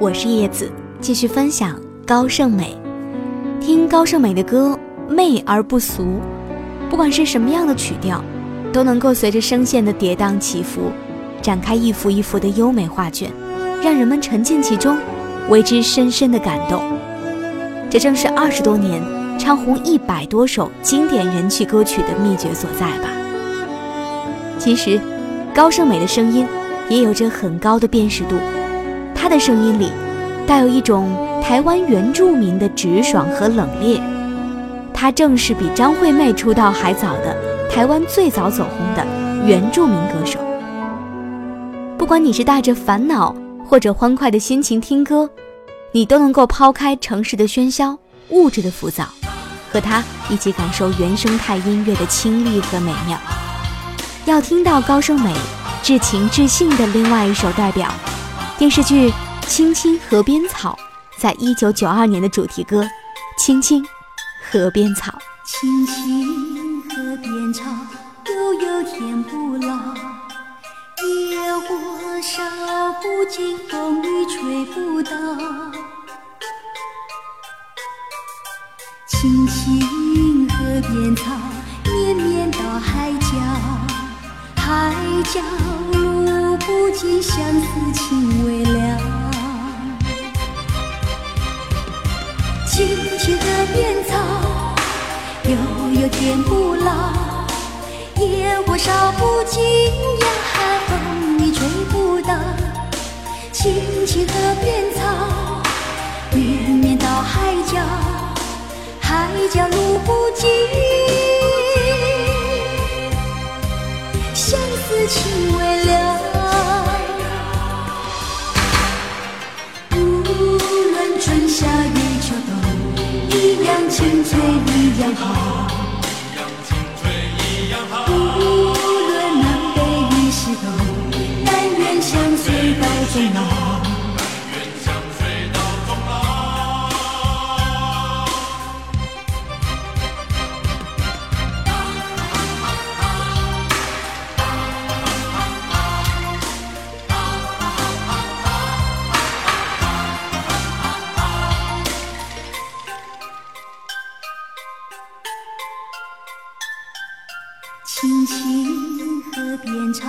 我是叶子，继续分享高胜美。听高胜美的歌，媚而不俗，不管是什么样的曲调，都能够随着声线的跌宕起伏，展开一幅一幅的优美画卷，让人们沉浸其中，为之深深的感动。这正是二十多年唱红一百多首经典人气歌曲的秘诀所在吧。其实，高胜美的声音也有着很高的辨识度。她的声音里，带有一种台湾原住民的直爽和冷冽。他正是比张惠妹出道还早的台湾最早走红的原住民歌手。不管你是带着烦恼或者欢快的心情听歌，你都能够抛开城市的喧嚣、物质的浮躁，和他一起感受原生态音乐的清丽和美妙。要听到高胜美至情至性的另外一首代表。电视剧《青青河边草》在一九九二年的主题歌《青青河边草》。青青河边草，悠悠天不老。野火烧不尽，风雨吹不倒。青青河边草，绵绵到海角，海角路。不尽相思情未天不老。野火烧不尽呀，风雨吹不倒。青青河边草，绵绵到海角，海角路不尽，相思情未了。无论春夏与秋冬，一样青翠一样好，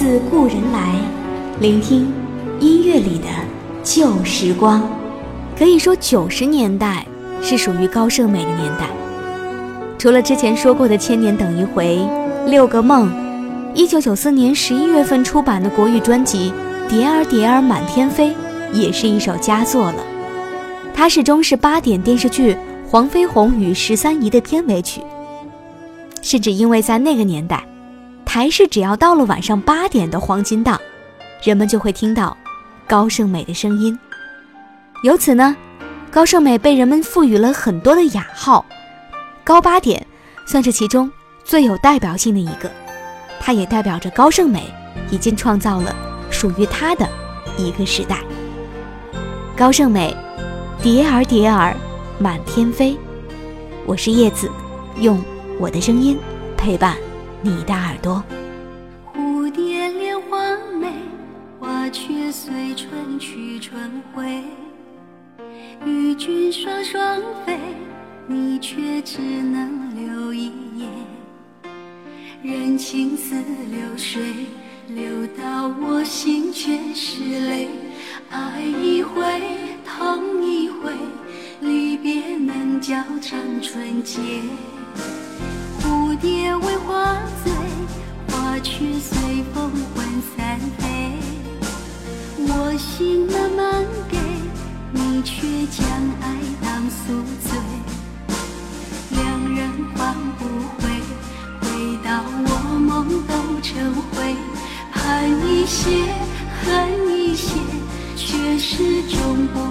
自故人来，聆听音乐里的旧时光。可以说，九十年代是属于高胜美的年代。除了之前说过的《千年等一回》《六个梦》，一九九四年十一月份出版的国语专辑《蝶儿蝶儿满天飞》也是一首佳作了。它始终是八点电视剧《黄飞鸿与十三姨》的片尾曲。甚至因为在那个年代。台视只要到了晚上八点的黄金档，人们就会听到高胜美的声音。由此呢，高胜美被人们赋予了很多的雅号，高八点算是其中最有代表性的一个。它也代表着高胜美已经创造了属于她的一个时代。高胜美，蝶儿蝶儿满天飞。我是叶子，用我的声音陪伴。你的耳朵，蝴蝶恋花美，花却随春去春回。与君双双飞，你却只能留一眼。人情似流水，流到我心却是泪。爱一回，痛一回，离别能教长春节。花醉，花却随风魂散飞。我心慢慢给，你却将爱当宿醉。两人换不回，回到我梦都成灰。盼一些，恨一些，却始终不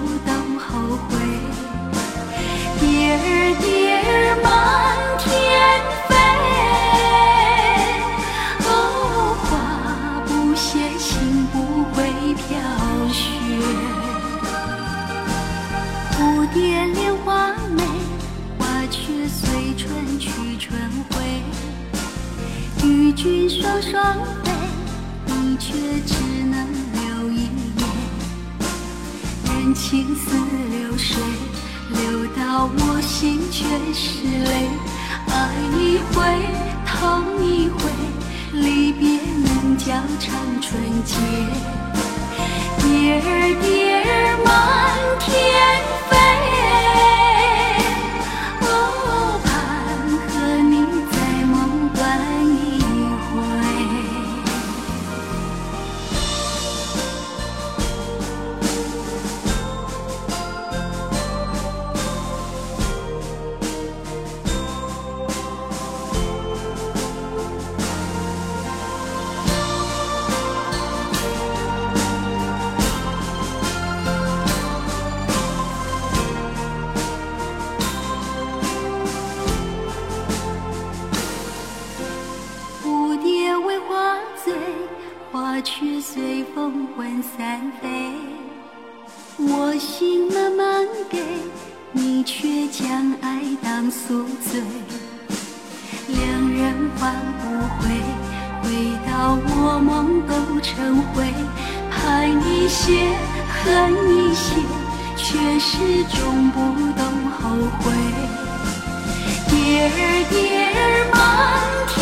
双双飞，你却只能留一眼。人情似流水，流到我心却是泪。爱一回，痛一回，离别能叫长春节。却随风魂散飞，我心慢慢给，你却将爱当宿醉。两人换不回，回到我梦都成灰。盼一些，恨一些，却始终不懂后悔。蝶儿蝶儿满天。